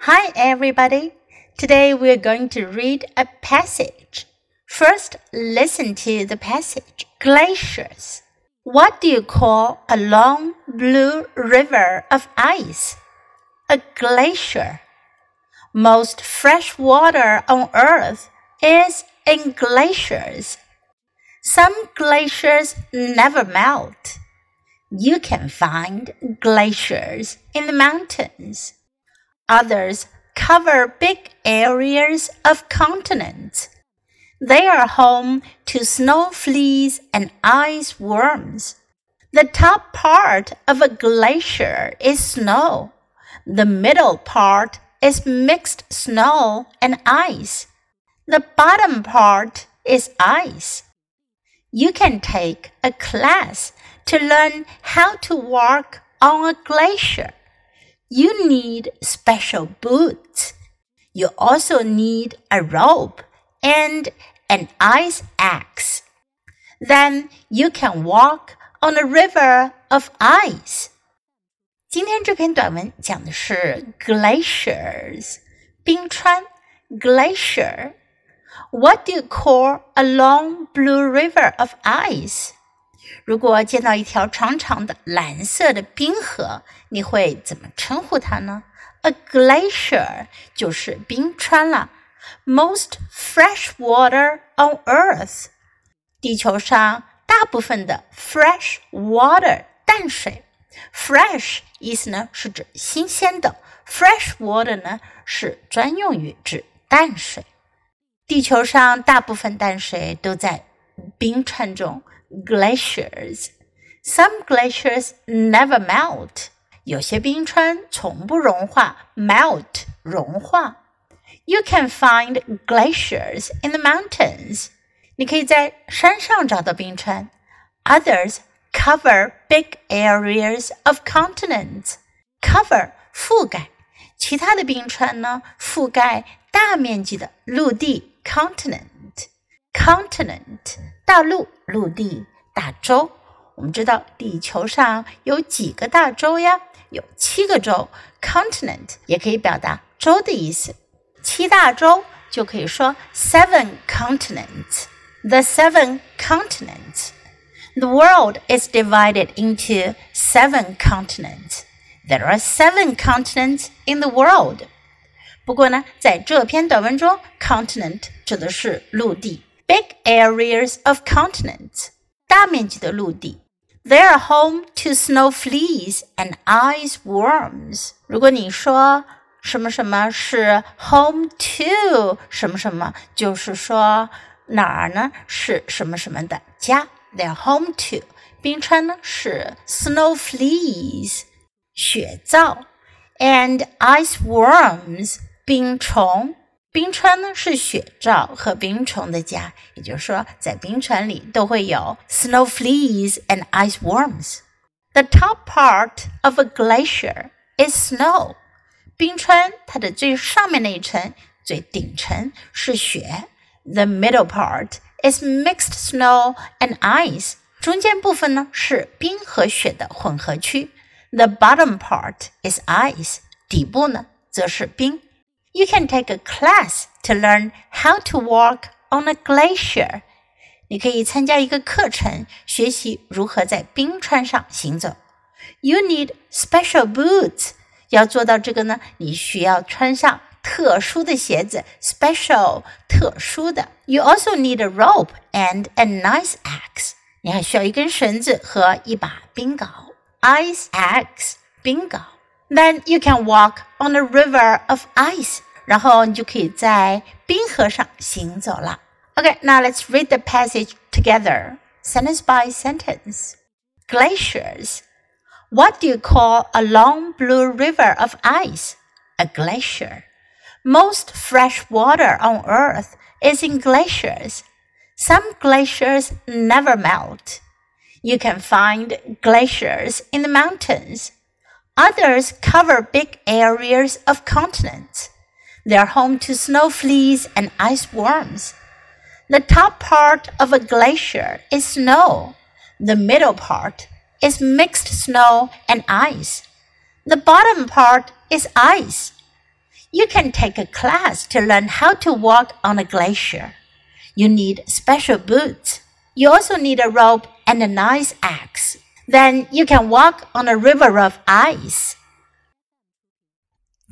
Hi, everybody. Today we're going to read a passage. First, listen to the passage Glaciers. What do you call a long blue river of ice? A glacier. Most fresh water on Earth is in glaciers. Some glaciers never melt. You can find glaciers in the mountains. Others cover big areas of continents. They are home to snow fleas and ice worms. The top part of a glacier is snow. The middle part is mixed snow and ice. The bottom part is ice. You can take a class to learn how to walk on a glacier You need special boots. You also need a rope and an ice axe. Then you can walk on a river of ice. 今天这篇短文讲的是 glaciers 冰川 glacier。What do you call a long blue river of ice? 如果见到一条长长的蓝色的冰河，你会怎么称呼它呢？A glacier 就是冰川了。Most fresh water on Earth，地球上大部分的 fresh water 淡水。Fresh 意思呢是指新鲜的，fresh water 呢是专用于指淡水。地球上大部分淡水都在冰川中。glaciers. Some glaciers never melt. 有些冰川从不融化，melt 融化。You can find glaciers in the mountains. 你可以在山上找到冰川。Others cover big areas of continents. Cover 覆盖，其他的冰川呢覆盖大面积的陆地 continent。 continent 大陆、陆地、大洲。我们知道地球上有几个大洲呀？有七个洲。continent 也可以表达洲的意思。七大洲就可以说 seven continents。The seven continents. The world is divided into seven continents. There are seven continents in the world. 不过呢，在这篇短文中，continent 指的是陆地。 big areas of continents, 大面积的陆地. They are home to snow fleas and ice worms. 如果你说什么什么是 home to 什么什么，就是说哪儿呢？是什么什么的家？They are home to 冰川呢是 snow fleas 雪蚤，and ice worms 冰虫。冰川呢是雪罩和冰虫的家，也就是说，在冰川里都会有 snow fleas and ice worms. The top part of a glacier is snow. 冰川它的最上面那一层、最顶层是雪。The middle part is mixed snow and ice. 中间部分呢是冰和雪的混合区。The bottom part is ice. 底部呢则是冰。 you can take a class to learn how to walk on a glacier. 你可以参加一个课程，学习如何在冰川上行走。You need special boots. 要做到这个呢，你需要穿上特殊的鞋子，special 特殊的。You also need a rope and an ice axe. 你还需要一根绳子和一把冰镐，ice axe 冰镐。Then you can walk on a river of ice. 然后你就可以在冰河上行走了。Okay, now let's read the passage together, sentence by sentence. Glaciers. What do you call a long blue river of ice? A glacier. Most fresh water on Earth is in glaciers. Some glaciers never melt. You can find glaciers in the mountains. Others cover big areas of continents. They are home to snow fleas and ice worms. The top part of a glacier is snow. The middle part is mixed snow and ice. The bottom part is ice. You can take a class to learn how to walk on a glacier. You need special boots. You also need a rope and an ice axe. Then you can walk on a river of ice.